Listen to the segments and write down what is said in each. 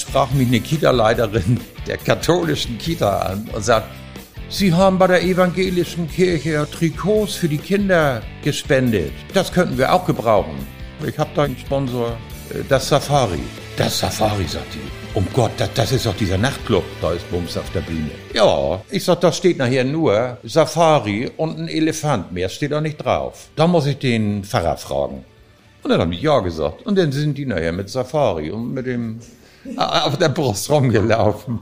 sprach mich eine Kita-Leiterin der katholischen Kita an und sagt, Sie haben bei der evangelischen Kirche Trikots für die Kinder gespendet. Das könnten wir auch gebrauchen. Ich habe da einen Sponsor, äh, das Safari. Das Safari, sagt die. Um Gott, das, das ist doch dieser Nachtclub. Da ist Bums auf der Bühne. Ja, ich sag, da steht nachher nur Safari und ein Elefant. Mehr steht da nicht drauf. Da muss ich den Pfarrer fragen. Und dann haben die ja gesagt. Und dann sind die nachher mit Safari und mit dem auf der Brust rumgelaufen.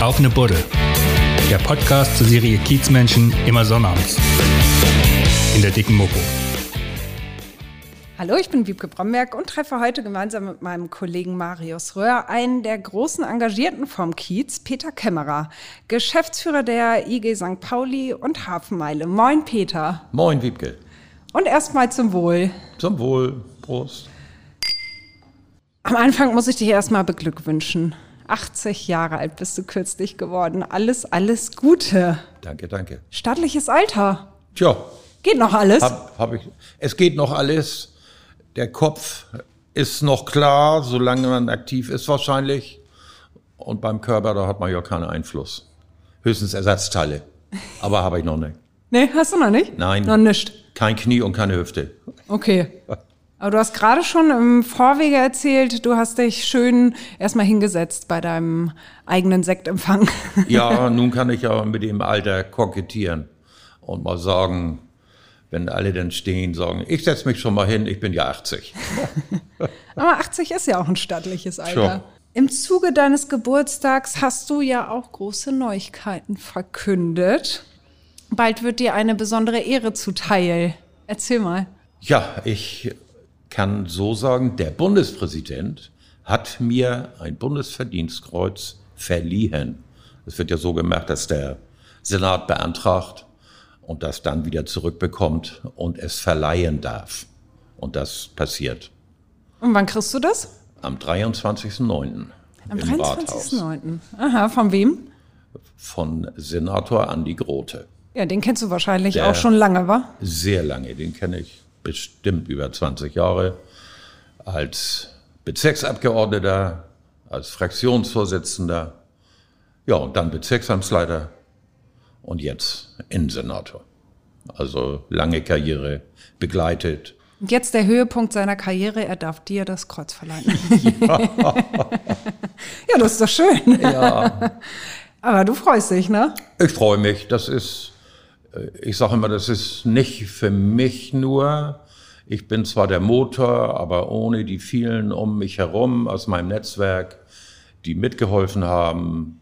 Auf eine Buddel. Der Podcast zur Serie Kiezmenschen immer sonnabends. In der dicken Mopo. Hallo, ich bin Wiebke Bromberg und treffe heute gemeinsam mit meinem Kollegen Marius Röhr einen der großen Engagierten vom Kiez, Peter Kämmerer, Geschäftsführer der IG St. Pauli und Hafenmeile. Moin, Peter. Moin, Wiebke. Und erstmal zum Wohl. Zum Wohl. Prost. Am Anfang muss ich dich erstmal beglückwünschen. 80 Jahre alt bist du kürzlich geworden. Alles, alles Gute. Danke, danke. Stattliches Alter. Tja. Geht noch alles? Hab, hab ich, es geht noch alles. Der Kopf ist noch klar, solange man aktiv ist wahrscheinlich. Und beim Körper, da hat man ja keinen Einfluss. Höchstens Ersatzteile. Aber habe ich noch nicht. Nee, hast du noch nicht? Nein. Noch nicht. Kein Knie und keine Hüfte. Okay. Aber du hast gerade schon im Vorwege erzählt, du hast dich schön erstmal hingesetzt bei deinem eigenen Sektempfang. Ja, nun kann ich ja mit dem Alter kokettieren und mal sagen, wenn alle dann stehen, sagen, ich setze mich schon mal hin, ich bin ja 80. Aber 80 ist ja auch ein stattliches Alter. Sure. Im Zuge deines Geburtstags hast du ja auch große Neuigkeiten verkündet. Bald wird dir eine besondere Ehre zuteil. Erzähl mal. Ja, ich kann so sagen, der Bundespräsident hat mir ein Bundesverdienstkreuz verliehen. Es wird ja so gemacht, dass der Senat beantragt und das dann wieder zurückbekommt und es verleihen darf. Und das passiert Und wann kriegst du das? am 23.09. Am im Rathaus 23.09. Aha, von wem? von Senator Andi Grote. Ja, den kennst du wahrscheinlich Der- auch schon lange, wa? Sehr lange, den kenne ich bestimmt über 20 Jahre. Als Bezirksabgeordneter, als Fraktionsvorsitzender, ja, und dann Bezirksamtsleiter und jetzt Innensenator. Also lange Karriere begleitet. Und jetzt der Höhepunkt seiner Karriere, er darf dir das Kreuz verleihen. Ja, das ist doch schön. Ja, Aber du freust dich, ne? ich freue mich. Das ist, ich sage immer, das ist nicht für mich nur. Ich bin zwar der Motor, aber ohne die vielen um mich herum aus meinem Netzwerk, die mitgeholfen haben,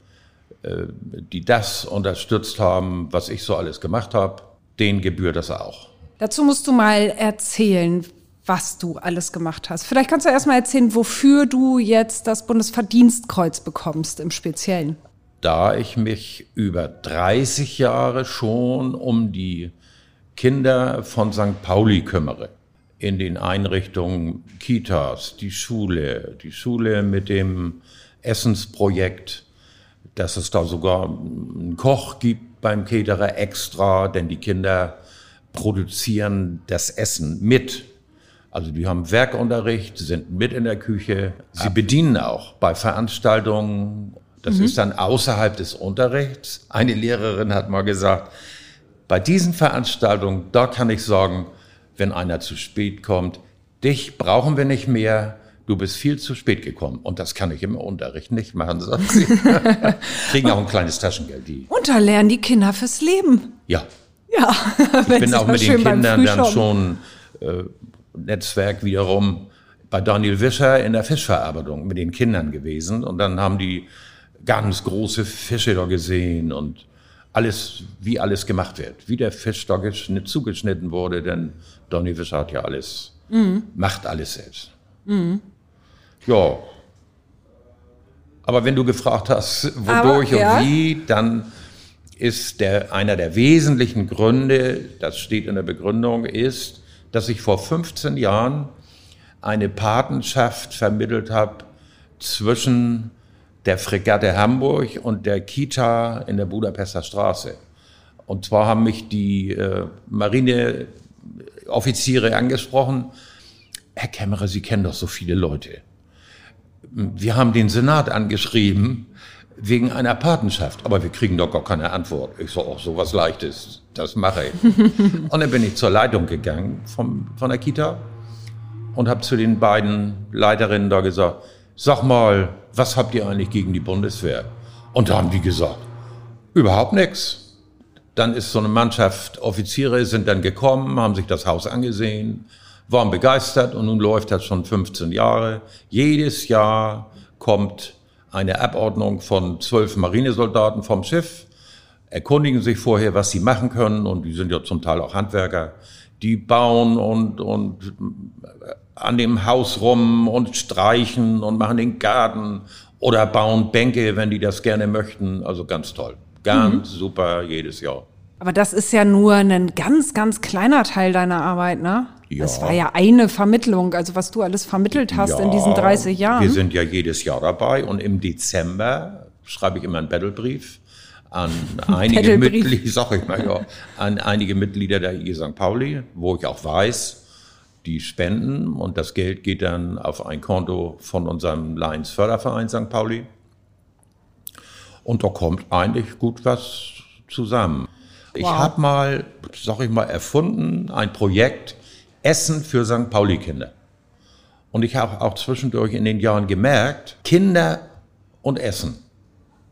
äh, die das unterstützt haben, was ich so alles gemacht habe, denen gebührt das auch. Dazu musst du mal erzählen, was du alles gemacht hast. Vielleicht kannst du erst mal erzählen, wofür du jetzt das Bundesverdienstkreuz bekommst im Speziellen. Da ich mich über 30 Jahre schon um die Kinder von St. Pauli kümmere. In den Einrichtungen Kitas, die Schule, die Schule mit dem Essensprojekt, dass es da sogar einen Koch gibt beim Caterer extra, denn die Kinder produzieren das Essen mit. Also die haben Werkunterricht, sind mit in der Küche. Sie bedienen auch bei Veranstaltungen. Das ist dann außerhalb des Unterrichts. Eine Lehrerin hat mal gesagt, bei diesen Veranstaltungen, da kann ich sagen, wenn einer zu spät kommt, dich brauchen wir nicht mehr, du bist viel zu spät gekommen. Und das kann ich im Unterricht nicht machen, sagt sie. Kriegen auch ein kleines Taschengeld, die. Und da lernen die Kinder fürs Leben. Ja, Ja, ich bin auch mit den Kindern dann schon äh, Netzwerk wiederum bei Daniel Wischer in der Fischverarbeitung mit den Kindern gewesen. Und dann haben die ganz große Fische da gesehen und alles, wie alles gemacht wird. Wie der Fisch da geschnitt, zugeschnitten wurde, denn Daniel Wischer hat ja alles, macht alles selbst. Ja. Aber wenn du gefragt hast, wodurch Aber, ja. und wie, dann ist der, einer der wesentlichen Gründe, das steht in der Begründung, ist, dass ich vor 15 Jahren eine Patenschaft vermittelt habe zwischen der Fregatte Hamburg und der Kita in der Budapester Straße. Und zwar haben mich die äh, Marineoffiziere angesprochen, Herr Kämmerer, Sie kennen doch so viele Leute. wir haben den Senat angeschrieben wegen einer Patenschaft, aber wir kriegen doch gar keine Antwort. Ich so, auch so was Leichtes, das mache ich. und dann bin ich zur Leitung gegangen vom, von der Kita und habe zu den beiden Leiterinnen da gesagt, sag mal, was habt ihr eigentlich gegen die Bundeswehr? Und da haben die gesagt, überhaupt nichts. Dann ist so eine Mannschaft Offiziere sind dann gekommen, haben sich das Haus angesehen, waren begeistert und nun läuft das schon 15 Jahre. Jedes Jahr kommt eine Abordnung von zwölf Marinesoldaten vom Schiff, erkundigen sich vorher, was sie machen können und die sind ja zum Teil auch Handwerker. Die bauen und, und an dem Haus rum und streichen und machen den Garten oder bauen Bänke, wenn die das gerne möchten. Also ganz toll. Ganz mhm. super jedes Jahr. Aber das ist ja nur ein ganz, ganz kleiner Teil deiner Arbeit, ne? Ja. Das war ja eine Vermittlung, also was du alles vermittelt hast ja, in diesen 30 Jahren. Wir sind ja jedes Jahr dabei und im Dezember schreibe ich immer einen Battlebrief an einige Mitglieder, sag ich mal, ja, an einige Mitglieder der IG St. Pauli, wo ich auch weiß, die spenden und das Geld geht dann auf ein Konto von unserem Lions Förderverein St. Pauli. Und da kommt eigentlich gut was zusammen. Wow. Ich habe mal, sag ich mal, erfunden, ein Projekt Essen für St. Pauli-Kinder. Und ich habe auch zwischendurch in den Jahren gemerkt, Kinder und Essen,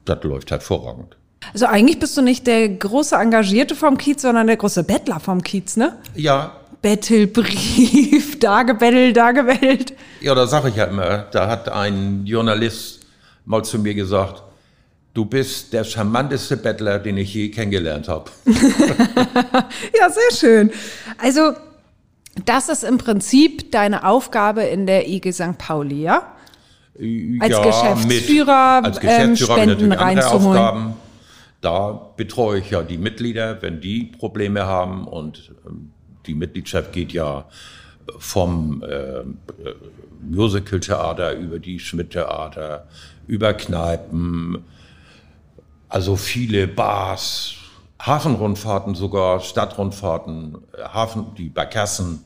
das läuft hervorragend. Also eigentlich bist du nicht der große Engagierte vom Kiez, sondern der große Bettler vom Kiez, ne? Ja, Bettelbrief, da gebettelt, da gebellt. Ja, da sage ich ja immer, da hat ein Journalist mal zu mir gesagt, du bist der charmanteste Bettler, den ich je kennengelernt habe. ja, sehr schön. Also, das ist im Prinzip deine Aufgabe in der IG St. Pauli, ja? Als ja, Geschäftsführer, mit, als Geschäftsführer ähm, Spenden reinzuholen. Aufgaben. Da betreue ich ja die Mitglieder, wenn die Probleme haben und ähm, die Mitgliedschaft geht ja vom äh, Musical-Theater über die Schmidt-Theater, über Kneipen, also viele Bars, Hafenrundfahrten sogar, Stadtrundfahrten, Hafen, die Barkassen,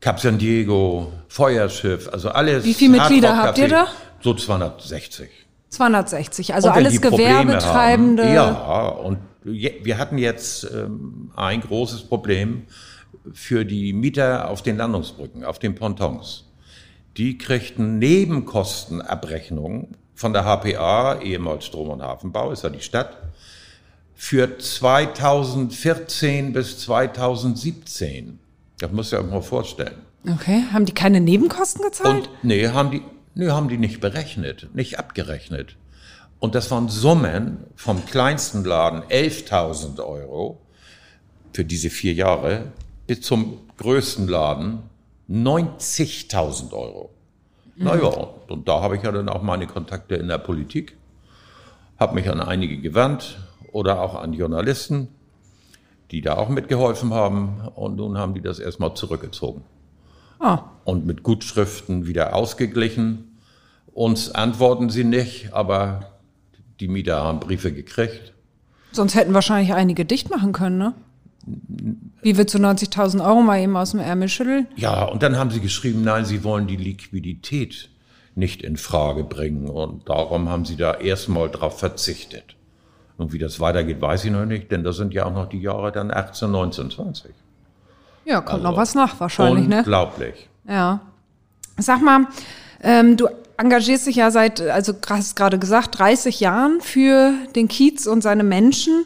Cap San Diego, Feuerschiff, also alles. Wie viele Mitglieder habt ihr da? So 260. 260, also alles Gewerbetreibende. Haben, ja, und wir hatten jetzt ähm, ein großes Problem für die Mieter auf den Landungsbrücken, auf den Pontons. Die kriegten Nebenkostenabrechnungen von der HPA, ehemals Strom- und Hafenbau, ist ja die Stadt, für 2014 bis 2017. Das muss ich euch mal vorstellen. Okay, haben die keine Nebenkosten gezahlt? Und, nee, haben die, nee, haben die nicht berechnet, nicht abgerechnet. Und das waren Summen vom kleinsten Laden 11.000 Euro für diese vier Jahre bis zum größten Laden 90.000 Euro. Mhm. Naja, und da habe ich ja dann auch meine Kontakte in der Politik, habe mich an einige gewandt oder auch an Journalisten, die da auch mitgeholfen haben. Und nun haben die das erstmal zurückgezogen. Ah. Und mit Gutschriften wieder ausgeglichen. Uns antworten sie nicht, aber die Mieter haben Briefe gekriegt. Sonst hätten wahrscheinlich einige dicht machen können, ne? Wie willst du 90.000 Euro mal eben aus dem Ärmel schütteln? Ja, und dann haben sie geschrieben, nein, sie wollen die Liquidität nicht in Frage bringen. Und darum haben sie da erstmal drauf verzichtet. Und wie das weitergeht, weiß ich noch nicht, denn das sind ja auch noch die Jahre dann 18, 19, 20. Ja, kommt also, noch was nach wahrscheinlich, unglaublich. ne? Unglaublich. Ja. Sag mal, ähm, du engagierst dich ja seit, also hast gerade gesagt, 30 Jahren für den Kiez und seine Menschen.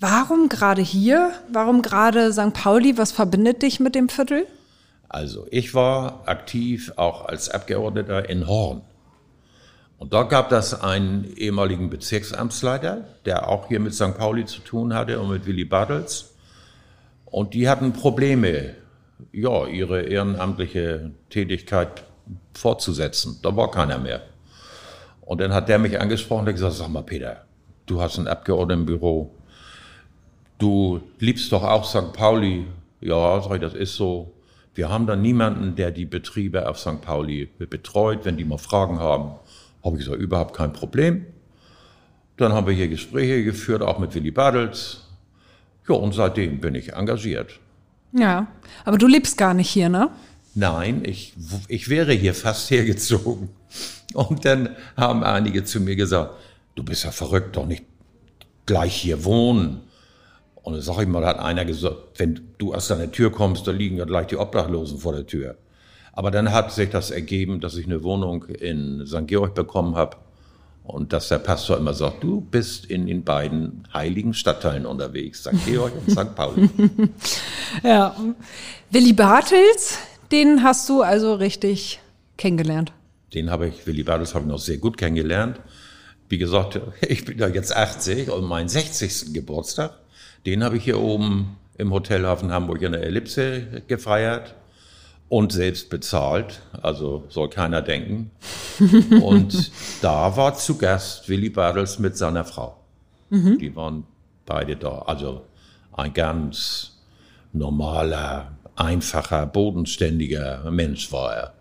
Warum gerade hier? Warum gerade St. Pauli? Was verbindet dich mit dem Viertel? Also ich war aktiv auch als Abgeordneter in Horn. Und da gab es einen ehemaligen Bezirksamtsleiter, der auch hier mit St. Pauli zu tun hatte und mit Willy Bartels. Und die hatten Probleme, ja, ihre ehrenamtliche Tätigkeit fortzusetzen. Da war keiner mehr. Und dann hat der mich angesprochen und gesagt, sag mal Peter, du hast ein Abgeordnetenbüro, du liebst doch auch St. Pauli. Ja, sag ich, das ist so. Wir haben da niemanden, der die Betriebe auf St. Pauli betreut, wenn die mal Fragen haben. Habe ich gesagt, überhaupt kein Problem. Dann haben wir hier Gespräche geführt, auch mit Willy Badels. Ja, und seitdem bin ich engagiert. Ja, aber du lebst gar nicht hier, ne? nein, ich, ich wäre hier fast hergezogen. Und dann haben einige zu mir gesagt, du bist ja verrückt, doch nicht gleich hier wohnen. Und dann sag ich mal, da hat einer gesagt, wenn du aus deiner Tür kommst, da liegen ja gleich die Obdachlosen vor der Tür. Aber dann hat sich das ergeben, dass ich eine Wohnung in St. Georg bekommen habe und dass der Pastor immer sagt, du bist in den beiden heiligen Stadtteilen unterwegs, St. Georg und St. Pauli. ja. Willi Bartels, den hast du also richtig kennengelernt. Den habe ich, Willi Bartels habe ich noch sehr gut kennengelernt. Wie gesagt, ich bin da jetzt 80 und meinen 60. Geburtstag, den habe ich hier oben im Hotelhafen Hamburg in der Ellipse gefeiert und selbst bezahlt, also soll keiner denken. und da war zu Gast Willy Bartels mit seiner Frau. Mhm. Die waren beide da. Also ein ganz normaler, einfacher, bodenständiger Mensch war er.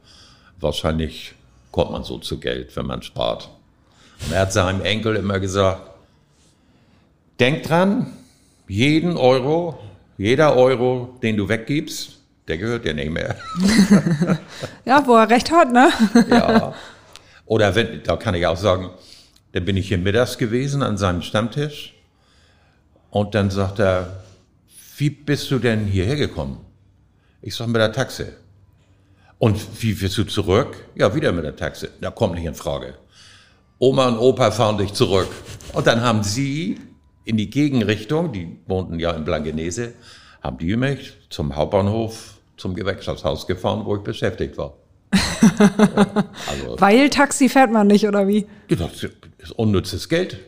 Wahrscheinlich kommt man so zu Geld, wenn man spart. Und er hat seinem Enkel immer gesagt, denk dran, jeden Euro, jeder Euro, den du weggibst, der gehört dir nicht mehr. ja, wo er recht hat, ne? ja. Oder wenn, da kann ich auch sagen, dann bin ich hier mittags gewesen an seinem Stammtisch und dann sagt er, wie bist du denn hierher gekommen? Ich sage mit der Taxe. Und wie bist du zurück? Ja, wieder mit der Taxe. Da kommt nicht in Frage. Oma und Opa fahren dich zurück. Und dann haben sie in die Gegenrichtung, die wohnten ja in Blankenese, haben die mich zum Hauptbahnhof zum Gewerkschaftshaus gefahren, wo ich beschäftigt war. also, Weil Taxi fährt man nicht, oder wie? Das ist unnützes Geld.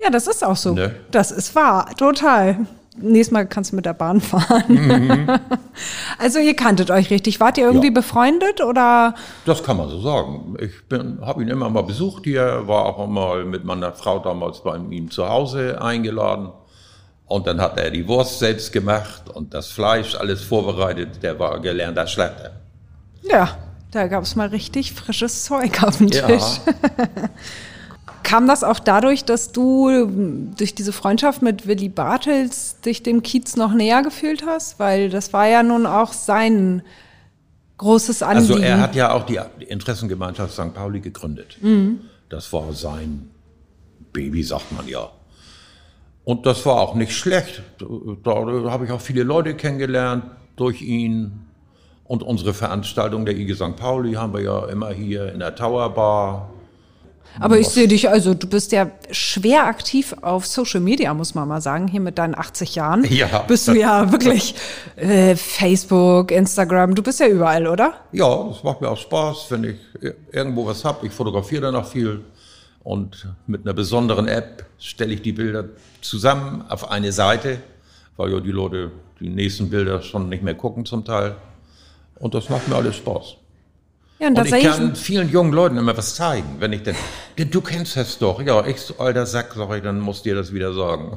Ja, das ist auch so. Ne? Das ist wahr, total. Nächstes Mal kannst du mit der Bahn fahren. Mhm. also ihr kanntet euch richtig. Wart ihr irgendwie ja. befreundet oder? Das kann man so sagen. Ich habe ihn immer mal besucht hier, war auch mal mit meiner Frau damals bei ihm zu Hause eingeladen. Und dann hat er die Wurst selbst gemacht und das Fleisch alles vorbereitet. Der war gelernter Schlachter. Ja, da gab es mal richtig frisches Zeug auf dem Tisch. Ja. Kam das auch dadurch, dass du durch diese Freundschaft mit Willy Bartels dich dem Kiez noch näher gefühlt hast? Weil das war ja nun auch sein großes Anliegen. Also er hat ja auch die Interessengemeinschaft St. Pauli gegründet. Mhm. Das war sein Baby, sagt man ja. Und das war auch nicht schlecht. Da habe ich auch viele Leute kennengelernt durch ihn. Und unsere Veranstaltung der IG St. Pauli haben wir ja immer hier in der Tower Bar. Aber ich sehe dich, also du bist ja schwer aktiv auf Social Media, muss man mal sagen, hier mit deinen 80 Jahren. Ja. Bist du ja wirklich äh, Facebook, Instagram, du bist ja überall, oder? Ja, das macht mir auch Spaß, wenn ich irgendwo was habe. Ich fotografiere dann auch viel. Und mit einer besonderen App stelle ich die Bilder zusammen auf eine Seite, weil ja die Leute die nächsten Bilder schon nicht mehr gucken zum Teil. Und das macht mir alles Spaß. Ja, und, und ich kann vielen jungen Leuten immer was zeigen, wenn ich denn, du kennst das doch, ja, ich alter Sack, sag ich, dann muss dir das wieder sagen.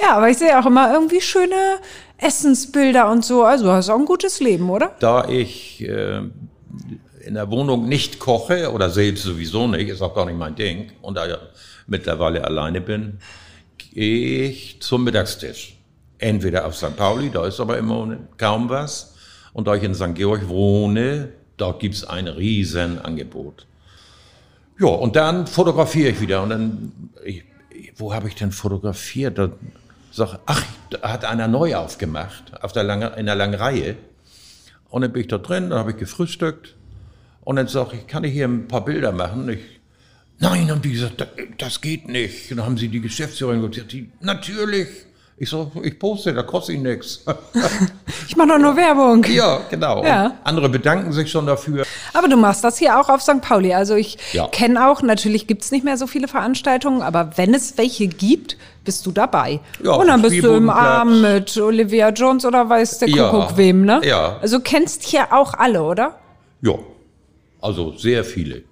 ja, aber ich sehe auch immer irgendwie schöne Essensbilder und so, also hast auch ein gutes Leben, oder? Da ich äh, in der Wohnung nicht koche oder selbst sowieso nicht, ist auch gar nicht mein Ding und da ja mittlerweile alleine bin, gehe ich zum Mittagstisch. Entweder auf St. Pauli, da ist aber immer kaum was. Und da ich in St. Georg wohne, da gibt's ein Riesenangebot. Ja, und dann fotografiere ich wieder. Und dann, ich, wo habe ich denn fotografiert? Da sag, ach, da hat einer neu aufgemacht, auf der lange, in der langen Reihe. Und dann bin ich da drin, dann habe ich gefrühstückt. Und dann sage ich, kann ich hier ein paar Bilder machen? Ich, nein, haben die gesagt, das geht nicht. Und dann haben sie die Geschäftsführerin gesagt, die, natürlich. Ich so, ich poste, da kostet ihnen nichts. Ich mache doch nur Werbung. Ja, genau. Ja. Andere bedanken sich schon dafür. Aber du machst das hier auch auf St. Pauli. Also ich ja. kenne auch, natürlich gibt es nicht mehr so viele Veranstaltungen, aber wenn es welche gibt, bist du dabei. Ja, Und dann bist du im Arm mit Olivia Jones oder weiß der Kuckuck ja. wem, ne? Ja. Also kennst hier auch alle, oder? Ja. Also sehr viele.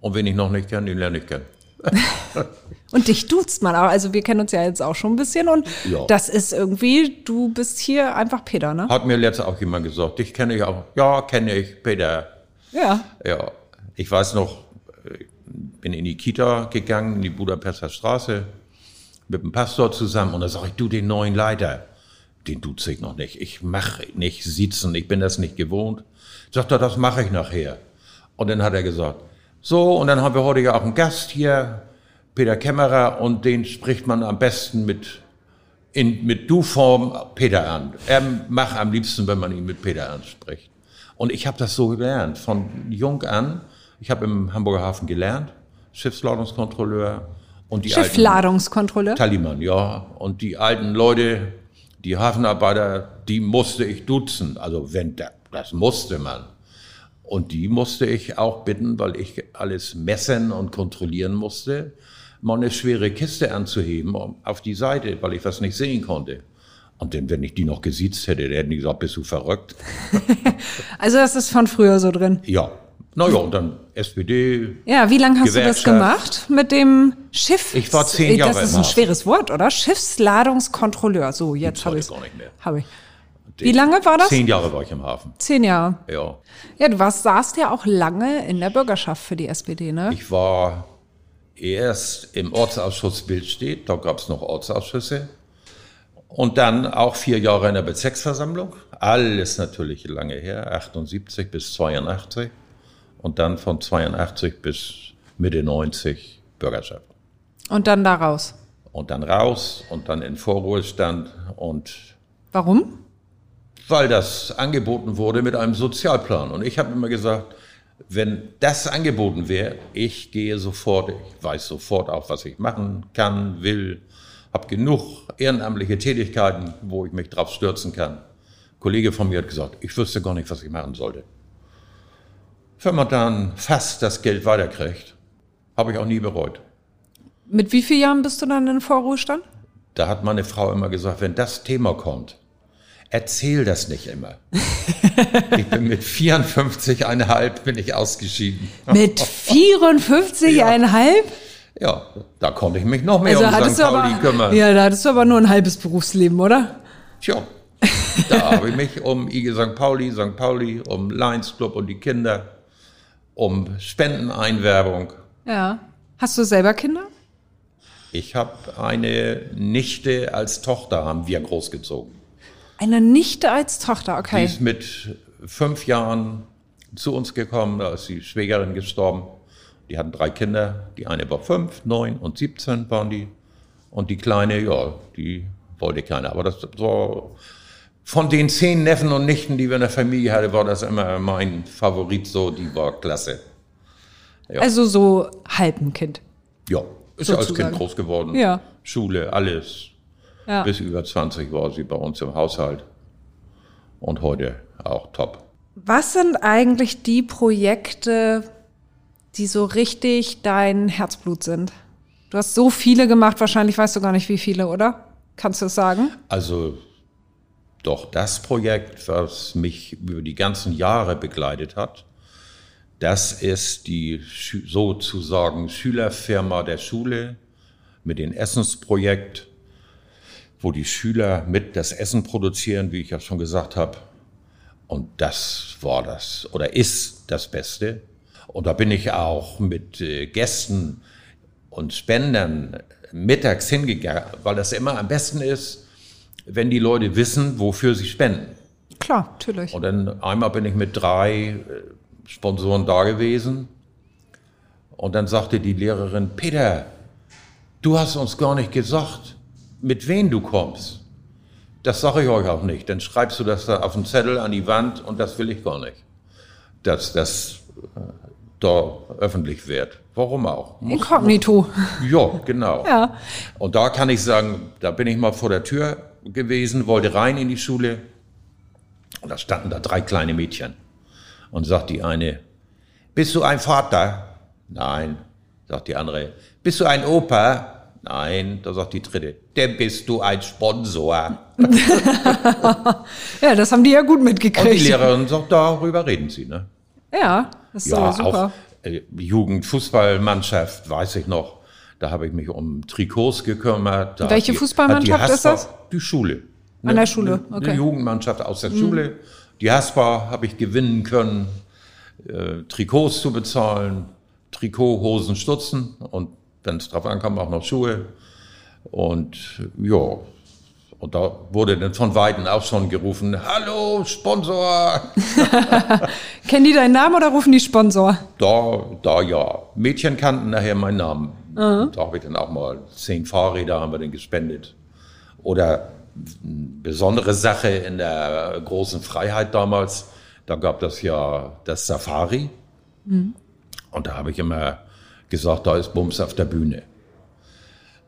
Und wen ich noch nicht kenne, den lerne ich kennen. und dich duzt man auch. Also wir kennen uns ja jetzt auch schon ein bisschen und ja. das ist irgendwie, du bist hier einfach Peter, ne? Hat mir letztes auch jemand gesagt, dich kenne ich auch. Ja, kenne ich, Peter. Ja. Ja. Ich weiß noch, bin in die Kita gegangen, in die Budapester Straße, mit dem Pastor zusammen und da sage ich, du, den neuen Leiter, den duze ich noch nicht. Ich mache nicht sitzen, ich bin das nicht gewohnt. Sagt er, das mache ich nachher. Und dann hat er gesagt, so, und dann haben wir heute ja auch einen Gast hier, Peter Kämmerer, und den spricht man am besten mit, in, mit Du-Form Peter an. Er macht am liebsten, wenn man ihn mit Peter anspricht. Und ich habe das so gelernt, von jung an. Ich habe im Hamburger Hafen gelernt, Schiffsladungskontrolleur. Und die Schiffladungskontrolleur? Taliman, ja. Und die alten Leute, die Hafenarbeiter, die musste ich duzen. Also wenn, das musste man. Und die musste ich auch bitten, weil ich alles messen und kontrollieren musste, mal eine schwere Kiste anzuheben auf die Seite, weil ich was nicht sehen konnte. Und denn, wenn ich die noch gesiezt hätte, hätten die gesagt, bist du verrückt? also das ist von früher so drin? Ja. Naja, und dann SPD. Ja, wie lange hast du das gemacht mit dem Schiff? Ich war zehn Jahre Das ist ein schweres Wort, oder? Schiffsladungskontrolleur. So, jetzt habe ich gar nicht mehr. Habe ich. Wie lange war das? Zehn Jahre war ich im Hafen. Zehn Jahre. Ja. Ja, du warst, saßt ja auch lange in der Bürgerschaft für die SPD, ne? Ich war erst im Ortsausschuss Bildstedt, da gab es noch Ortsausschüsse. Und dann auch vier Jahre in der Bezirksversammlung. Alles natürlich lange her, 78 bis 82. Und dann von 82 bis Mitte 90 Bürgerschaft. Und dann da raus? Und dann raus und dann in Vorruhestand und. Warum? Weil das angeboten wurde mit einem Sozialplan. Und ich habe immer gesagt, wenn das angeboten wäre, ich gehe sofort, ich weiß sofort auch, was ich machen kann, will, habe genug ehrenamtliche Tätigkeiten, wo ich mich drauf stürzen kann. Ein Kollege von mir hat gesagt, ich wüsste gar nicht, was ich machen sollte. Wenn man dann fast das Geld weiterkriegt, habe ich auch nie bereut. Mit wie vielen Jahren bist du dann in Vorruhestand? Da hat meine Frau immer gesagt, wenn das Thema kommt, erzähl das nicht immer. ich bin mit 54,5 bin ich ausgeschieden. Mit 54,5? ja. ja, da konnte ich mich noch mehr also um St. Pauli aber, kümmern. Ja, da hattest du aber nur ein halbes Berufsleben, oder? Tja, da habe ich mich um IG St. Pauli, St. Pauli, um Lions Club und die Kinder, um Spendeneinwerbung. Ja. Hast du selber Kinder? Ich habe eine Nichte als Tochter, haben wir großgezogen. Eine Nichte als Tochter, okay. Die ist mit fünf Jahren zu uns gekommen, da ist die Schwägerin gestorben. Die hatten drei Kinder, die eine war fünf, neun und 17 waren die. Und die kleine, ja, die wollte keiner. Aber das war von den zehn Neffen und Nichten, die wir in der Familie hatten, war das immer mein Favorit so, die war klasse. Ja. Also so halb ein Kind. Ja, ist ja als Kind groß geworden. Ja. Schule, alles. Ja. Bis über 20 war sie bei uns im Haushalt. Und heute auch top. Was sind eigentlich die Projekte, die so richtig dein Herzblut sind? Du hast so viele gemacht, wahrscheinlich weißt du gar nicht, wie viele, oder? Kannst du es sagen? Also doch das Projekt, was mich über die ganzen Jahre begleitet hat, das ist die sozusagen Schülerfirma der Schule mit dem Essensprojekt wo die Schüler mit das Essen produzieren, wie ich ja schon gesagt habe. Und das war das oder ist das Beste. Und da bin ich auch mit äh, Gästen und Spendern mittags hingegangen, weil das immer am besten ist, wenn die Leute wissen, wofür sie spenden. Klar, natürlich. Und dann einmal bin ich mit drei äh, Sponsoren da gewesen. Und dann sagte die Lehrerin, Peter, du hast uns gar nicht gesagt, mit wem du kommst, das sage ich euch auch nicht. Dann schreibst du das da auf den Zettel an die Wand und das will ich gar nicht. Dass das äh, da öffentlich wird. Warum auch? Muss, Inkognito. Ja, genau. Ja. Und da kann ich sagen, da bin ich mal vor der Tür gewesen, wollte rein in die Schule und da standen da drei kleine Mädchen. Und sagt die eine, bist du ein Vater? Nein. Sagt die andere, bist du ein Opa? Nein, da sagt die dritte, dann bist du ein Sponsor. ja, das haben die ja gut mitgekriegt. Und die Lehrerin sagt, darüber reden sie, ne? Ja, das ist ja, super. Auch, äh, Jugendfußballmannschaft, weiß ich noch. Da habe ich mich um Trikots gekümmert. Da Welche die, Fußballmannschaft ist das? Die Schule. Ne, An der Schule, okay. Eine Jugendmannschaft aus der mhm. Schule. Die Haspa habe ich gewinnen können, äh, Trikots zu bezahlen, Trikot, Hosen, Stutzen und wenn es drauf ankam, auch noch Schuhe. Und ja, Und da wurde dann von Weitem auch schon gerufen, hallo Sponsor. Kennen die deinen Namen oder rufen die Sponsor? Da, da ja. Mädchen kannten nachher meinen Namen. Da habe ich dann auch mal zehn Fahrräder haben wir dann gespendet. Oder eine besondere Sache in der großen Freiheit damals, da gab das ja das Safari. Und da habe ich immer gesagt, da ist Bums auf der Bühne.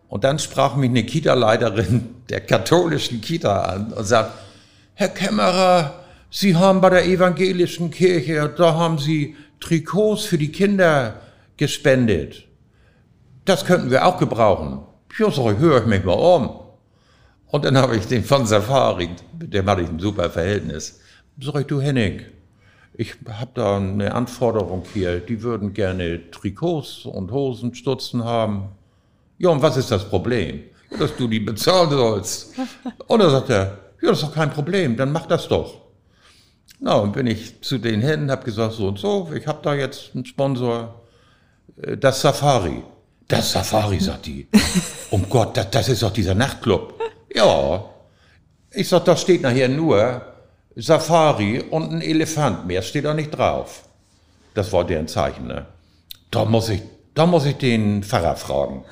Und dann sprach mich eine Kita-Leiterin der katholischen Kita an und sagt, Herr Kämmerer, Sie haben bei der evangelischen Kirche, da haben Sie Trikots für die Kinder gespendet. Das könnten wir auch gebrauchen. Ja, ich, höre ich mich mal um. Und dann habe ich den von Safari, mit dem hatte ich ein super Verhältnis. Sag ich, du Henning, ich habe da eine Anforderung hier, die würden gerne Trikots und Hosen, Stutzen haben. Ja, und was ist das Problem? Dass du die bezahlen sollst. Und dann sagt er, ja, das ist doch kein Problem, dann mach das doch. Na, und bin ich zu denen hin, habe gesagt, so und so, ich habe da jetzt einen Sponsor, äh, das Safari. Das Safari, sagt die. Um Gott, das, das ist doch dieser Nachtclub. Ja. Ich sag, da steht nachher nur Safari und ein Elefant. Mehr steht da nicht drauf. Das war deren Zeichen, ne? Da muss ich, da muss ich den Pfarrer fragen.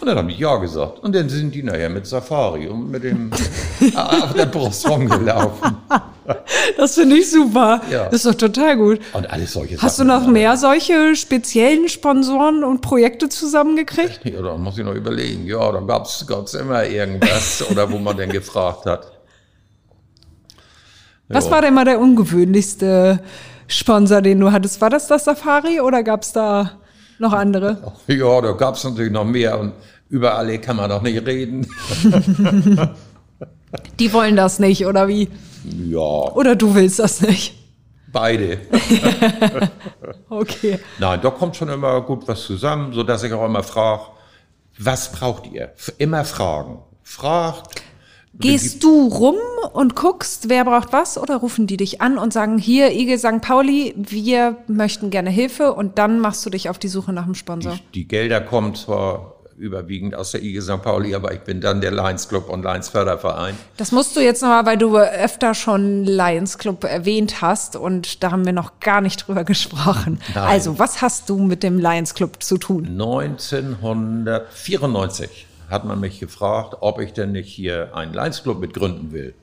Und dann habe ich ja gesagt. Und dann sind die nachher mit Safari und mit dem auf der Brust rumgelaufen. Das finde ich super. Ja. Das ist doch total gut. Und alles solche Hast du Sachen. noch mehr solche speziellen Sponsoren und Projekte zusammengekriegt? Ja, da muss ich noch überlegen. Ja, da gab's gab's immer irgendwas oder wo man denn gefragt hat. Was war denn mal der ungewöhnlichste Sponsor, den du hattest? War das das Safari oder gab es da noch andere? Ja, da gab's natürlich noch mehr und über alle kann man noch nicht reden. Die wollen das nicht, oder wie? Ja, Oder du willst das nicht? beide. Okay. Nein, da kommt schon immer gut was zusammen, so dass ich auch immer frage, was braucht ihr? Immer fragen. Fragt. Gehst du rum und guckst, wer braucht was? Oder rufen die dich an und sagen, hier, IG St. Pauli, wir möchten gerne Hilfe und dann machst du dich auf die Suche nach einem Sponsor? Die Gelder kommen zwar überwiegend aus der IG St. Pauli, aber ich bin dann der Lions Club und Lions Förderverein. Das musst du jetzt nochmal, weil du öfter schon Lions Club erwähnt hast und da haben wir noch gar nicht drüber gesprochen. Nein. Also, was hast du mit dem Lions Club zu tun? 1994 hat man mich gefragt, ob ich denn nicht hier einen Lions Club mitgründen will.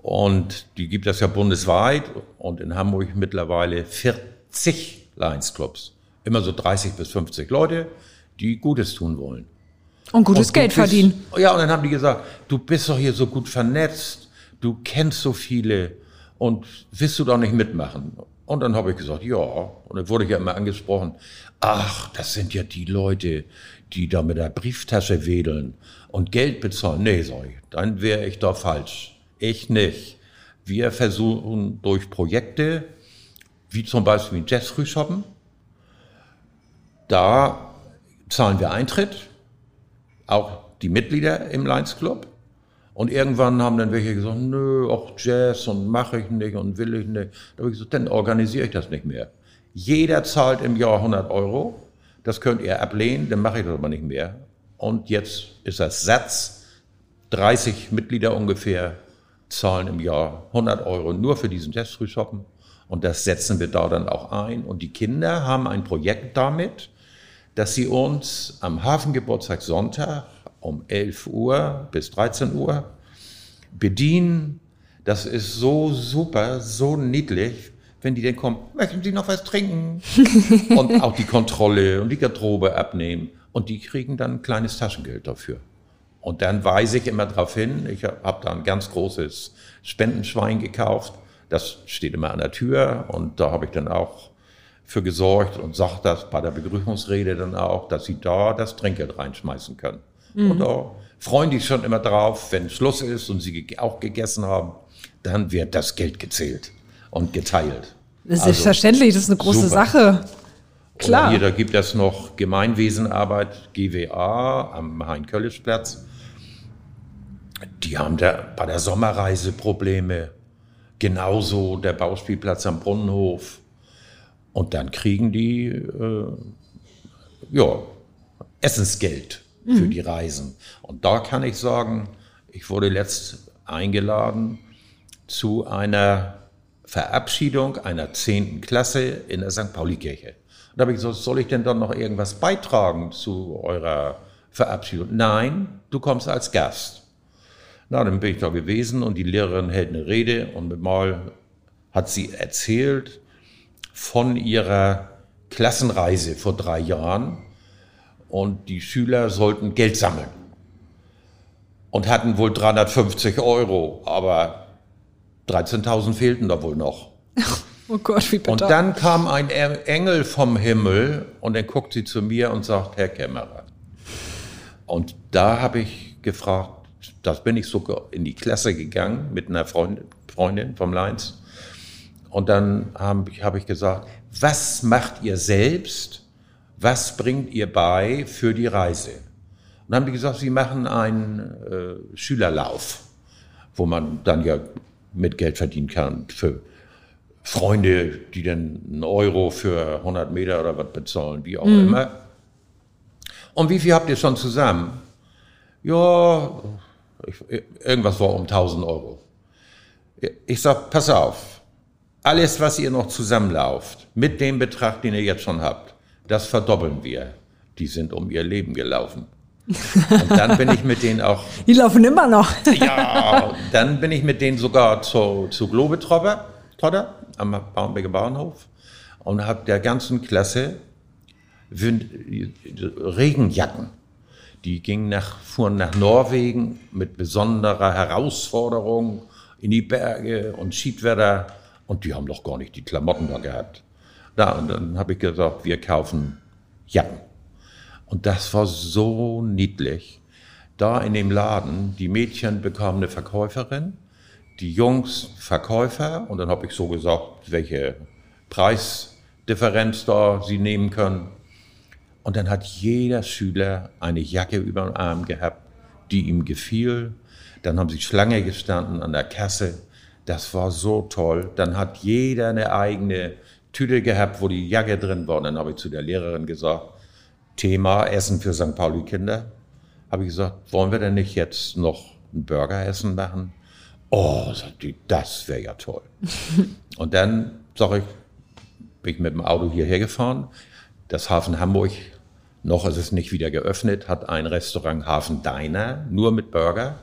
Und die gibt es ja bundesweit und in Hamburg mittlerweile 40 Lions Clubs. Immer so 30 bis 50 Leute, die Gutes tun wollen. Und gutes Und Geld bist- verdienen. Ja, und dann haben die gesagt, du bist doch hier so gut vernetzt, du kennst so viele und willst du doch nicht mitmachen? Und dann habe ich gesagt, ja. Und dann wurde ich ja immer angesprochen, ach, das sind ja die Leute, die da mit der Brieftasche wedeln und Geld bezahlen. Nee, ich, dann wäre ich da falsch. Ich nicht. Wir versuchen durch Projekte, wie zum Beispiel Jazz Frühshoppen, da zahlen wir Eintritt, auch die Mitglieder im Lions Club. Und irgendwann haben dann welche gesagt, nö, auch Jazz und mache ich nicht und will ich nicht. Da habe ich gesagt, dann organisiere ich das nicht mehr. Jeder zahlt im Jahr 100 Euro. Das könnt ihr ablehnen, dann mache ich das aber nicht mehr. Und jetzt ist das Satz, 30 Mitglieder ungefähr zahlen im Jahr 100 Euro nur für diesen Jazzfrühshoppen. Und das setzen wir da dann auch ein. Und die Kinder haben ein Projekt damit, dass sie uns am Hafengeburtstag Sonntag um 11 Uhr bis 13 Uhr bedienen. Das ist so super, so niedlich, wenn die dann kommen, möchten Sie noch was trinken? und auch die Kontrolle und die Garderobe abnehmen. Und die kriegen dann ein kleines Taschengeld dafür. Und dann weise ich immer darauf hin, ich habe da ein ganz großes Spendenschwein gekauft. Das steht immer an der Tür und da habe ich dann auch für gesorgt und sage das bei der Begrüßungsrede dann auch, dass sie da das Trinkgeld reinschmeißen können. Und da freuen die schon immer drauf, wenn Schluss ist und sie auch gegessen haben, dann wird das Geld gezählt und geteilt. Das ist Also, selbstverständlich, das ist eine große super. Sache. Klar. Hier, da gibt es noch Gemeinwesenarbeit, GWA, am Hein-Köllisch-Platz. Die haben da bei der Sommerreise Probleme. Genauso der Bauspielplatz am Brunnenhof. Und dann kriegen die äh, ja, Essensgeld für die Reisen. Und da kann ich sagen, ich wurde letzt eingeladen zu einer Verabschiedung einer zehnten Klasse in der St. Pauli-Kirche. Und da habe ich gesagt, soll ich denn dann noch irgendwas beitragen zu eurer Verabschiedung? Nein, du kommst als Gast. Na, dann bin ich da gewesen und die Lehrerin hält eine Rede und mit mal hat sie erzählt von ihrer Klassenreise vor drei Jahren und die Schüler sollten Geld sammeln und hatten wohl 350 Euro, aber 13.000 fehlten da wohl noch. Oh Gott, wie bitter. Und dann kam ein Engel vom Himmel und dann guckt sie zu mir und sagt, Herr Kämmerer. Und da habe ich gefragt, das bin ich sogar in die Klasse gegangen mit einer Freundin, Freundin vom Leins. Und dann habe ich, hab ich gesagt, was macht ihr selbst? Was bringt ihr bei für die Reise? Und dann haben die gesagt, sie machen einen äh, Schülerlauf, wo man dann ja mit Geld verdienen kann für Freunde, die dann einen Euro für 100 Meter oder was bezahlen, wie auch mhm. immer. Und wie viel habt ihr schon zusammen? Ja, ich, irgendwas war um 1000 Euro. Ich sag, pass auf, alles, was ihr noch zusammenlauft, mit dem Betrag, den ihr jetzt schon habt, das verdoppeln wir. Die sind um ihr Leben gelaufen. Und dann bin ich mit denen auch. Die laufen immer noch. ja, dann bin ich mit denen sogar zu, zu Globetrotter am Baumbecker Bauernhof und habe der ganzen Klasse Regenjacken. Die gingen nach, fuhren nach Norwegen mit besonderer Herausforderung in die Berge und Schiedwetter und die haben doch gar nicht die Klamotten da gehabt. Da, und dann habe ich gesagt, wir kaufen Jacken. Und das war so niedlich. Da in dem Laden, die Mädchen bekamen eine Verkäuferin, die Jungs Verkäufer und dann habe ich so gesagt, welche Preisdifferenz da sie nehmen können. Und dann hat jeder Schüler eine Jacke über den Arm gehabt, die ihm gefiel. Dann haben sie Schlange gestanden an der Kasse. Das war so toll. Dann hat jeder eine eigene Tüte gehabt, wo die Jacke drin war. Und dann habe ich zu der Lehrerin gesagt, Thema Essen für St. Pauli-Kinder. Habe ich gesagt, wollen wir denn nicht jetzt noch ein Burgeressen machen? Oh, das wäre ja toll. Und dann sage ich, bin ich mit dem Auto hierher gefahren. Das Hafen Hamburg, noch ist es nicht wieder geöffnet, hat ein Restaurant Hafen Diner, nur mit Burger.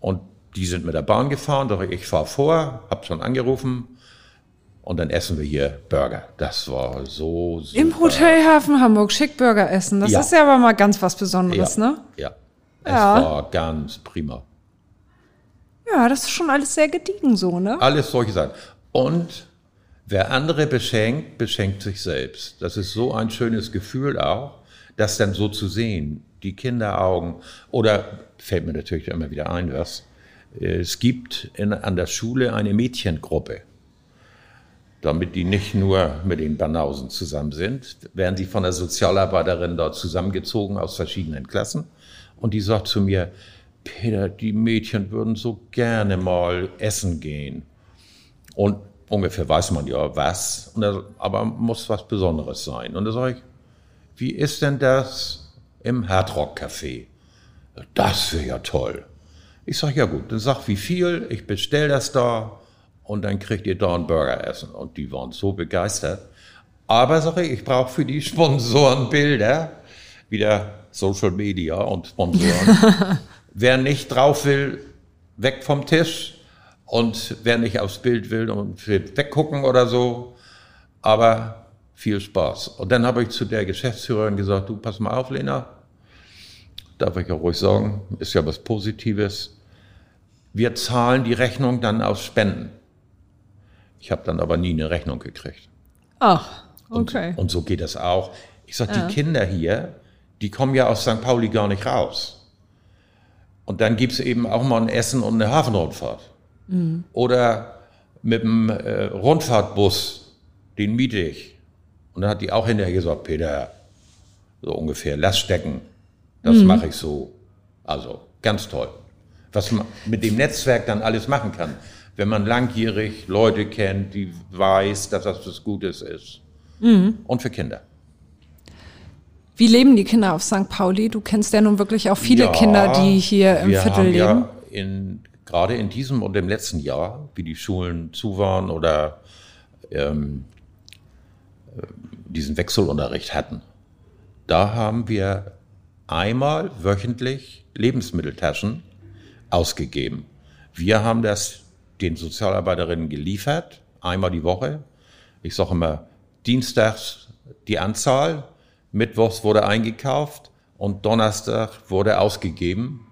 Und die sind mit der Bahn gefahren, ich, ich fahre vor, habe schon angerufen, und dann essen wir hier Burger. Das war so super. Im Hotelhafen Hamburg schick Burger essen. Das ja. ist ja aber mal ganz was Besonderes, ja. ne? Ja. Es ja. war ganz prima. Ja, das ist schon alles sehr gediegen so, ne? Alles solche Sachen. Und wer andere beschenkt, beschenkt sich selbst. Das ist so ein schönes Gefühl auch, das dann so zu sehen. Die Kinderaugen. Oder fällt mir natürlich immer wieder ein, was. Es gibt in, an der Schule eine Mädchengruppe damit die nicht nur mit den Banausen zusammen sind, werden sie von der Sozialarbeiterin dort zusammengezogen aus verschiedenen Klassen. Und die sagt zu mir, Peter, die Mädchen würden so gerne mal essen gehen. Und ungefähr weiß man ja was, das, aber muss was Besonderes sein. Und da sage ich, wie ist denn das im Hardrock Café? Das wäre ja toll. Ich sage, ja gut, dann sag wie viel, ich bestell das da und dann kriegt ihr da einen Burger essen. Und die waren so begeistert. Aber sage ich, ich brauche für die Sponsoren Bilder, wieder Social Media und Sponsoren. wer nicht drauf will, weg vom Tisch. Und wer nicht aufs Bild will und will weggucken oder so. Aber viel Spaß. Und dann habe ich zu der Geschäftsführerin gesagt, du pass mal auf, Lena. Darf ich ja ruhig sagen, ist ja was Positives. Wir zahlen die Rechnung dann aus Spenden. Ich habe dann aber nie eine Rechnung gekriegt. Ach, okay. Und, und so geht das auch. Ich sage, ja. die Kinder hier, die kommen ja aus St. Pauli gar nicht raus. Und dann gibt es eben auch mal ein Essen und eine Hafenrundfahrt. Mhm. Oder mit dem äh, Rundfahrtbus, den miete ich. Und dann hat die auch hinterher gesagt, Peter, so ungefähr, lass stecken. Das mhm. mache ich so. Also ganz toll. Was man mit dem Netzwerk dann alles machen kann wenn man langjährig Leute kennt, die weiß, dass das was Gutes ist. Mhm. Und für Kinder. Wie leben die Kinder auf St. Pauli? Du kennst ja nun wirklich auch viele Ja, Kinder, die hier im wir Viertel haben leben. Ja in, gerade in diesem und im letzten Jahr, wie die Schulen zu waren oder ähm, äh, diesen Wechselunterricht hatten, da haben wir einmal wöchentlich Lebensmitteltaschen ausgegeben. Wir haben das den Sozialarbeiterinnen geliefert, einmal die Woche. Ich sage immer, dienstags die Anzahl, mittwochs wurde eingekauft und Donnerstag wurde ausgegeben.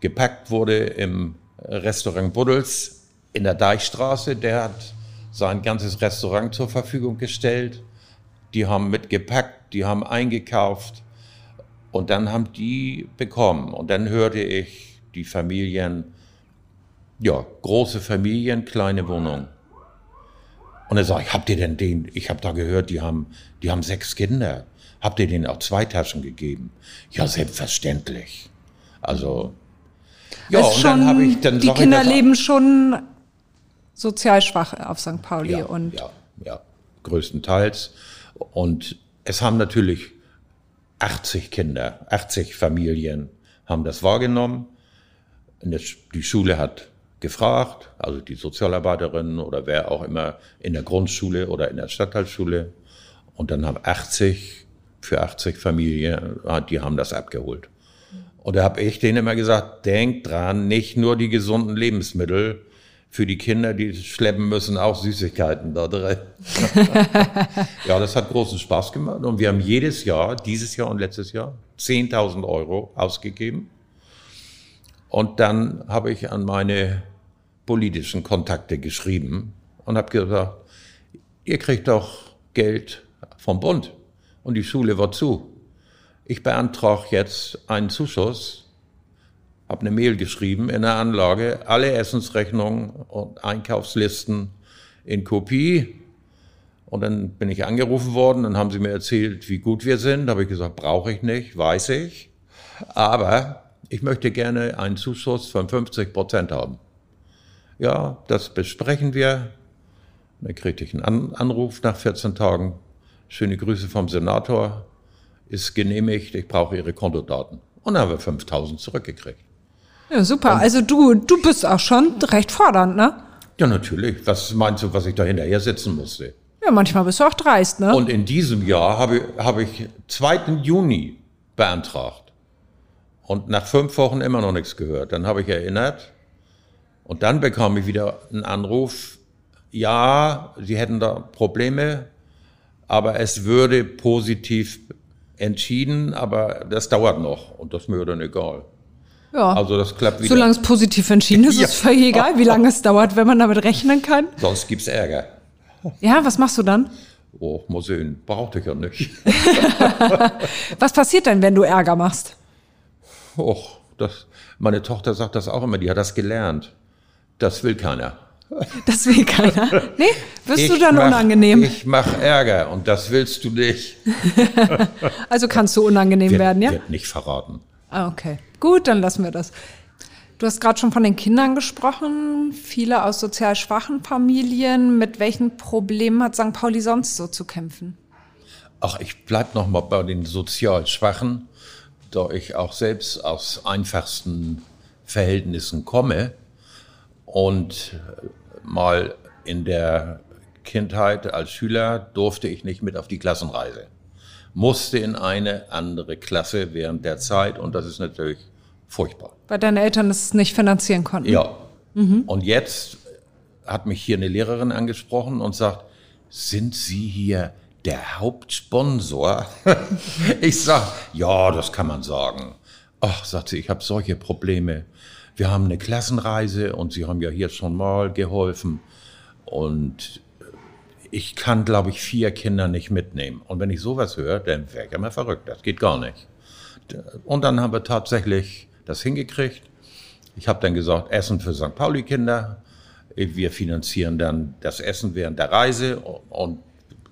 Gepackt wurde im Restaurant Buddels in der Deichstraße. Der hat sein ganzes Restaurant zur Verfügung gestellt. Die haben mitgepackt, die haben eingekauft und dann haben die bekommen. Und dann hörte ich die Familien, ja, große Familien, kleine Wohnungen. Und dann sage ich, habt ihr denn den, ich habe da gehört, die haben, die haben sechs Kinder. Habt ihr denen auch zwei Taschen gegeben? Ja, selbstverständlich. Also, ja, ist schon, habe ich, dann die Kinder leben schon sozial schwach auf St. Pauli ja, und ja, ja, größtenteils. Und es haben natürlich 80 Kinder, 80 Familien haben das wahrgenommen. Und die Schule hat gefragt, also die Sozialarbeiterin oder wer auch immer in der Grundschule oder in der Stadtteilschule. Und dann haben 80 für 80 Familien, die haben das abgeholt. Und da habe ich denen immer gesagt, denkt dran, nicht nur die gesunden Lebensmittel, für die Kinder, die schleppen müssen, auch Süßigkeiten da drin. ja, das hat großen Spaß gemacht. Und wir haben jedes Jahr, dieses Jahr und letztes Jahr, 10.000 Euro ausgegeben. Und dann habe ich an meine politischen Kontakte geschrieben und habe gesagt, ihr kriegt doch Geld vom Bund und die Schule war zu. Ich beantrage jetzt einen Zuschuss, habe eine Mail geschrieben in der Anlage, alle Essensrechnungen und Einkaufslisten in Kopie. Und dann bin ich angerufen worden, dann haben sie mir erzählt, wie gut wir sind. Da habe ich gesagt, brauche ich nicht, weiß ich. Aber ich möchte gerne einen Zuschuss von 50 Prozent haben. Ja, das besprechen wir. Dann kriegte ich einen An Anruf nach 14 Tagen. Schöne Grüße vom Senator. Ist genehmigt, ich brauche Ihre Kontodaten. Und dann haben wir 5000 zurückgekriegt. ja, super. Also du, du bist auch schon recht fordernd, ne? Ja, natürlich. Was meinst du, was ich da hinterher sitzen musste? Ja, manchmal bist du auch dreist, ne? Und in diesem Jahr habe, habe ich 2. Juni beantragt. Und nach fünf Wochen immer noch nichts gehört. Dann habe ich erinnert. Und dann bekam ich wieder einen Anruf. Ja, sie hätten da Probleme, aber es würde positiv entschieden, aber das dauert noch. Und das ist mir dann egal. ja. Also das klappt wieder. Solange es positiv entschieden ist, Ja. ist völlig egal, wie lange es dauert, wenn man damit rechnen kann. Sonst gibt's Ärger. Ja, was machst du dann? Oh, mal sehen. Brauchte ich ja nicht. Was passiert denn, wenn du Ärger machst? Och, das, meine Tochter sagt das auch immer, die hat das gelernt. Das will keiner. Das will keiner. Nee, wirst du Ich dann mach- unangenehm? Ich mache Ärger und das willst du nicht. also kannst du unangenehm Wird, werden, ja? wird nicht verraten. Ah, okay. Gut, dann lassen wir das. Du hast gerade schon von den Kindern gesprochen, viele aus sozial schwachen Familien. Mit welchen Problemen hat St. Pauli sonst so zu kämpfen? Ach, ich bleib noch mal bei den sozial Schwachen, da ich auch selbst aus einfachsten Verhältnissen komme und mal in der Kindheit als Schüler durfte ich nicht mit auf die Klassenreise. Musste in eine andere Klasse während der Zeit und das ist natürlich furchtbar. Weil deine Eltern es nicht finanzieren konnten. Ja. Und jetzt hat mich hier eine Lehrerin angesprochen und sagt, sind Sie hier der Hauptsponsor? ich sag, ja, das kann man sagen. Ach, sagt sie, ich habe solche Probleme. Wir haben eine Klassenreise und Sie haben ja hier schon mal geholfen. Und ich kann, glaube ich, vier Kinder nicht mitnehmen. Und wenn ich sowas höre, dann wäre ich immer verrückt. Das geht gar nicht. Und dann haben wir tatsächlich das hingekriegt. Ich habe dann gesagt, Essen für St. Pauli-Kinder. Wir finanzieren dann das Essen während der Reise und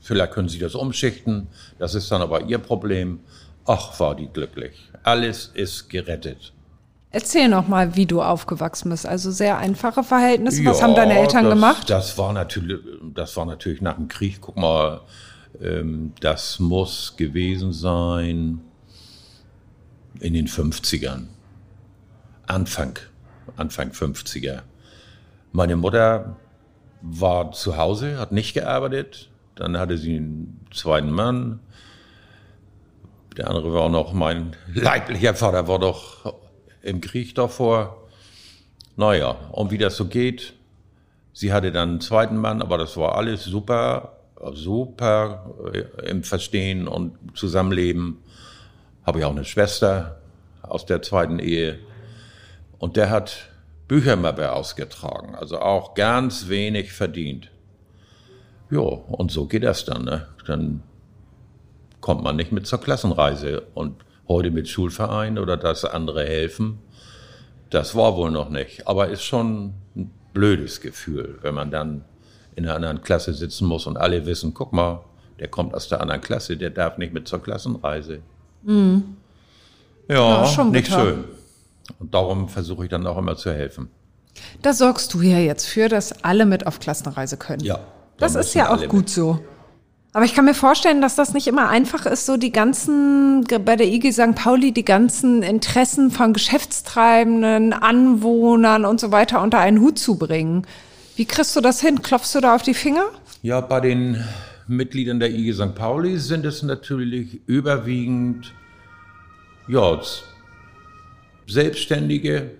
vielleicht können Sie das umschichten. Das ist dann aber Ihr Problem. Ach, war die glücklich. Alles ist gerettet. Erzähl noch mal, wie du aufgewachsen bist. Also sehr einfache Verhältnisse. Was haben deine Eltern das, gemacht? Das war natürlich, das war natürlich nach dem Krieg. Guck mal, Ähm, das muss gewesen sein in den 50ern. Anfang, Anfang 50er. Meine Mutter war zu Hause, hat nicht gearbeitet. Dann hatte sie einen zweiten Mann. Der andere war auch noch mein leiblicher Vater, war doch im Krieg davor. Naja, und wie das so geht, sie hatte dann einen zweiten Mann, aber das war alles super, super äh, im Verstehen und Zusammenleben. Habe ich auch eine Schwester aus der zweiten Ehe. Und der hat Büchermappe ausgetragen, also auch ganz wenig verdient. Ja, und so geht das dann. Ne? Dann kommt man nicht mit zur Klassenreise und heute mit Schulverein oder dass andere helfen. Das war wohl noch nicht, aber ist schon ein blödes Gefühl, wenn man dann in einer anderen Klasse sitzen muss und alle wissen, guck mal, der kommt aus der anderen Klasse, der darf nicht mit zur Klassenreise. Mhm. Ja, ja nicht bitter. schön. Und darum versuche ich dann auch immer zu helfen. Da sorgst du ja jetzt für, dass alle mit auf Klassenreise können. Ja. Das ist ja auch gut mit. so. Aber ich kann mir vorstellen, dass das nicht immer einfach ist, so die ganzen, bei der IG St. Pauli, die ganzen Interessen von Geschäftstreibenden, Anwohnern und so weiter unter einen Hut zu bringen. Wie kriegst du das hin? Klopfst du da auf die Finger? Ja, bei den Mitgliedern der IG St. Pauli sind es natürlich überwiegend, ja, Selbstständige,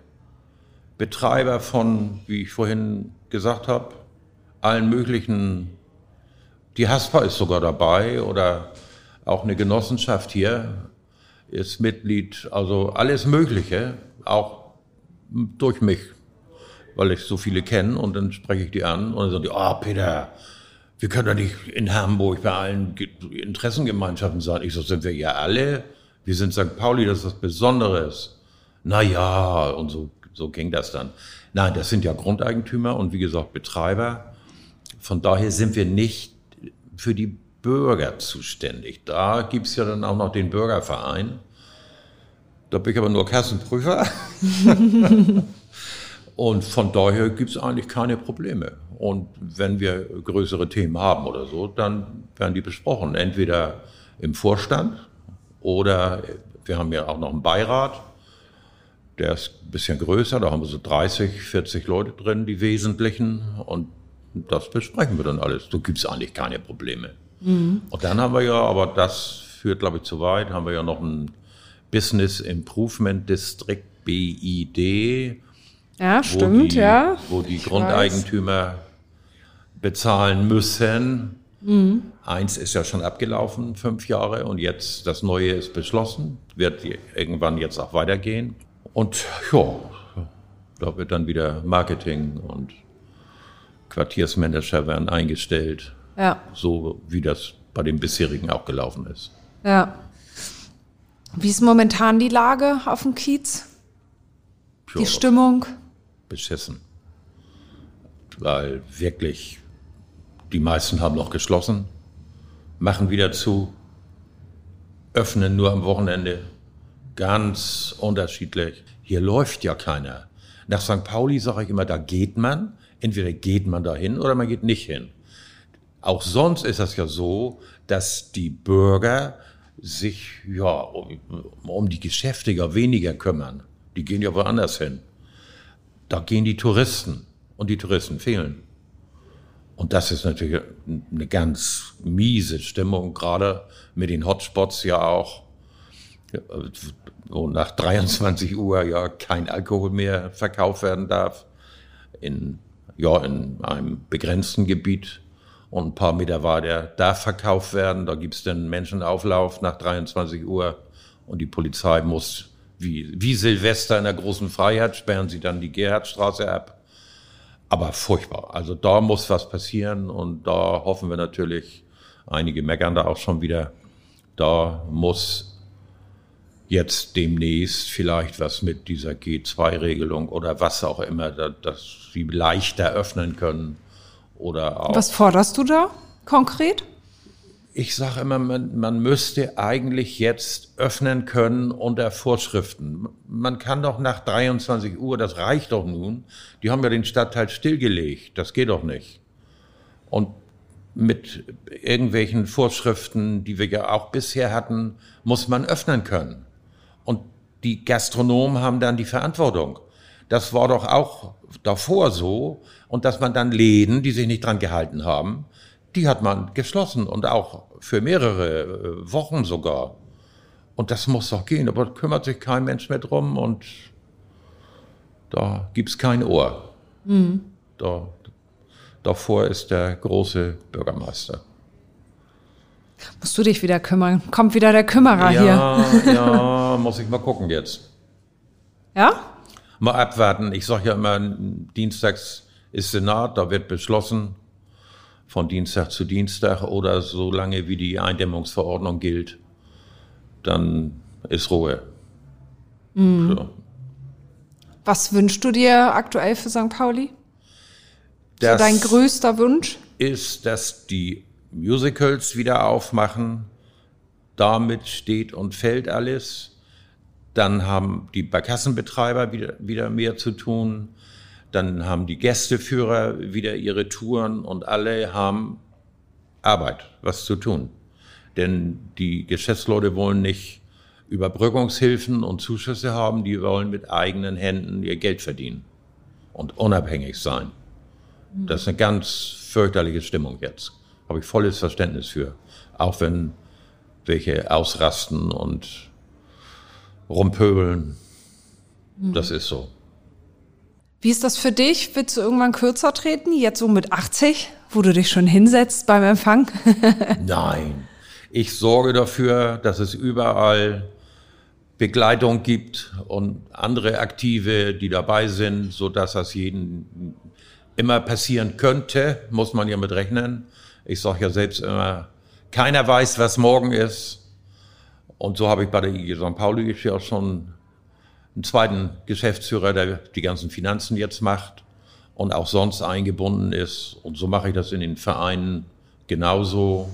Betreiber von, wie ich vorhin gesagt habe, allen möglichen die Haspa ist sogar dabei oder auch eine Genossenschaft hier ist Mitglied, also alles Mögliche, auch durch mich, weil ich so viele kenne und dann spreche ich die an und dann sagen die, oh Peter, wir können doch nicht in Hamburg bei allen Interessengemeinschaften sein. Ich so, sind wir ja alle? Wir sind St. Pauli, das ist was Besonderes. Na ja, und so, so ging das dann. Nein, das sind ja Grundeigentümer und wie gesagt Betreiber. Von daher sind wir nicht für die Bürger zuständig. Da gibt es ja dann auch noch den Bürgerverein. Da bin ich aber nur Kassenprüfer. Und von daher gibt es eigentlich keine Probleme. Und wenn wir größere Themen haben oder so, dann werden die besprochen. Entweder im Vorstand oder wir haben ja auch noch einen Beirat. Der ist ein bisschen größer, da haben wir so 30, 40 Leute drin, die Wesentlichen. Und das besprechen wir dann alles. Da gibt es eigentlich keine Probleme. Mhm. Und dann haben wir ja, aber das führt, glaube ich, zu weit, haben wir ja noch ein Business Improvement District BID. Ja, stimmt, die, ja. Wo die ich Grundeigentümer weiß. bezahlen müssen. Mhm. Eins ist ja schon abgelaufen, fünf Jahre, und jetzt das Neue ist beschlossen, wird irgendwann jetzt auch weitergehen. Und ja, da wird dann wieder Marketing und Quartiersmanager werden eingestellt. Ja. So wie das bei den bisherigen auch gelaufen ist. Ja. Wie ist momentan die Lage auf dem Kiez? Ja, die Stimmung? Beschissen. Weil wirklich die meisten haben noch geschlossen, machen wieder zu, öffnen nur am Wochenende. Ganz unterschiedlich. Hier läuft ja keiner. Nach St. Pauli sage ich immer, da geht man, Entweder geht man dahin oder man geht nicht hin. Auch sonst ist das ja so, dass die Bürger sich ja um, um die Geschäftiger weniger kümmern. Die gehen ja woanders hin. Da gehen die Touristen und die Touristen fehlen. Und das ist natürlich eine ganz miese Stimmung, gerade mit den Hotspots ja auch, wo nach 23 Uhr ja kein Alkohol mehr verkauft werden darf. In ja, in einem begrenzten Gebiet und ein paar Meter weiter darf verkauft werden. Da gibt es dann Menschenauflauf nach 23 Uhr und die Polizei muss, wie, wie Silvester in der großen Freiheit, sperren sie dann die Gerhardstraße ab. Aber furchtbar. Also da muss was passieren und da hoffen wir natürlich, einige meckern da auch schon wieder, da muss jetzt demnächst vielleicht was mit dieser G2-Regelung oder was auch immer, dass sie leichter öffnen können oder auch. Was forderst du da konkret? Ich sage immer, man, man müsste eigentlich jetzt öffnen können unter Vorschriften. Man kann doch nach 23 Uhr, das reicht doch nun. Die haben ja den Stadtteil stillgelegt. Das geht doch nicht. Und mit irgendwelchen Vorschriften, die wir ja auch bisher hatten, muss man öffnen können. Die Gastronomen haben dann die Verantwortung. Das war doch auch davor so. Und dass man dann Läden, die sich nicht dran gehalten haben, die hat man geschlossen und auch für mehrere äh, Wochen sogar. Und das muss doch gehen, aber kümmert sich kein Mensch mehr drum und da gibt es kein Ohr. Mhm. Da, davor ist der große Bürgermeister. Musst du dich wieder kümmern? Kommt wieder der Kümmerer ja, hier. ja, muss ich mal gucken jetzt. Ja? Mal abwarten. Ich sage ja immer, dienstags ist Senat, da wird beschlossen, von Dienstag zu Dienstag oder so lange wie die Eindämmungsverordnung gilt, dann ist Ruhe. Mhm. So. Was wünschst du dir aktuell für St. Pauli? Das so dein größter Wunsch? Ist, dass die Musicals wieder aufmachen. Damit steht und fällt alles. Dann haben die Barkassenbetreiber wieder, wieder mehr zu tun. Dann haben die Gästeführer wieder ihre Touren und alle haben Arbeit, was zu tun. Denn die Geschäftsleute wollen nicht Überbrückungshilfen und Zuschüsse haben, die wollen mit eigenen Händen ihr Geld verdienen und unabhängig sein. Das ist eine ganz fürchterliche Stimmung jetzt. Habe ich volles Verständnis für. Auch wenn welche ausrasten und rumpöbeln. Das ist so. Wie ist das für dich? Willst du irgendwann kürzer treten, jetzt so mit 80, wo du dich schon hinsetzt beim Empfang? Nein. Ich sorge dafür, dass es überall Begleitung gibt und andere Aktive, die dabei sind, so dass das jeden immer passieren könnte, muss man ja mit rechnen. Ich sage ja selbst immer, keiner weiß, was morgen ist. Und so habe ich bei der IG St. Pauli ja schon einen zweiten Geschäftsführer, der die ganzen Finanzen jetzt macht und auch sonst eingebunden ist. Und so mache ich das in den Vereinen genauso.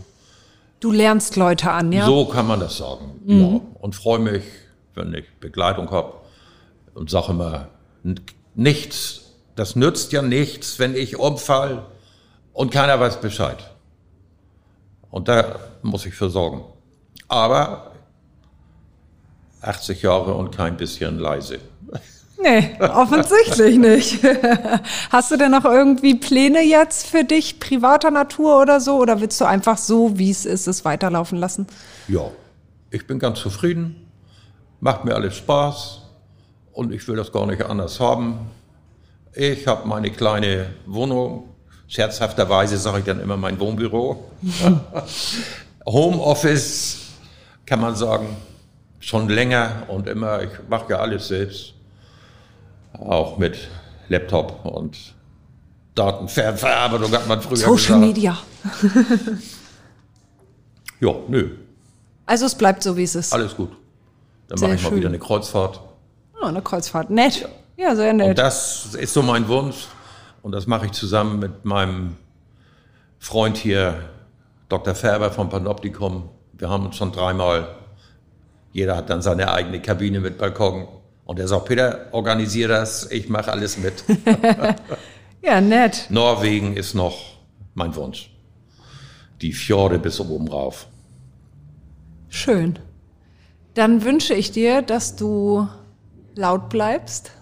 Du lernst Leute an, ja? So kann man das sagen, mhm. ja. Und freue mich, wenn ich Begleitung habe und sage immer, nichts, das nützt ja nichts, wenn ich umfall und keiner weiß Bescheid. Und da muss ich für sorgen. Aber 80 Jahre und kein bisschen leise. Nee, offensichtlich nicht. Hast du denn noch irgendwie Pläne jetzt für dich, privater Natur oder so? Oder willst du einfach so, wie es ist, es weiterlaufen lassen? Ja, ich bin ganz zufrieden. Macht mir alles Spaß. Und ich will das gar nicht anders haben. Ich habe meine kleine Wohnung. Scherzhafterweise sage ich dann immer mein Wohnbüro. Homeoffice kann man sagen schon länger und immer, ich mache ja alles selbst. Auch mit Laptop und Datenverarbeitung hat man früher Social gesagt. Media. ja, nö. Also es bleibt so, wie es ist. Alles gut. Dann mache ich schön. mal wieder eine Kreuzfahrt. Oh, eine Kreuzfahrt. Nett. Ja. ja, sehr nett. Und das ist so mein Wunsch. Und das mache ich zusammen mit meinem Freund hier, Dr. Färber vom Panoptikum. Wir haben uns schon dreimal jeder hat dann seine eigene Kabine mit Balkon. Und er sagt, Peter, organisiere das, ich mache alles mit. ja, nett. Norwegen ist noch mein Wunsch. Die Fjorde bis oben rauf. Schön. Dann wünsche ich dir, dass du laut bleibst,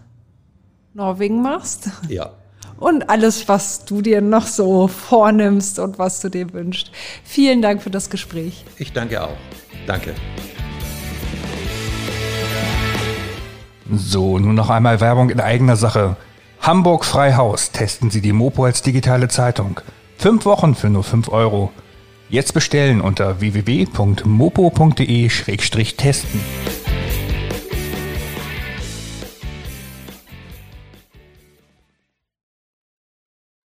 Norwegen machst. Ja. Und alles, was du dir noch so vornimmst und was du dir wünschst. Vielen Dank für das Gespräch. Ich danke auch. Danke. So, nun noch einmal Werbung in eigener Sache. Hamburg Freihaus testen Sie die Mopo als digitale Zeitung. Fünf Wochen für nur fünf Euro. Jetzt bestellen unter www.mopo.de-testen.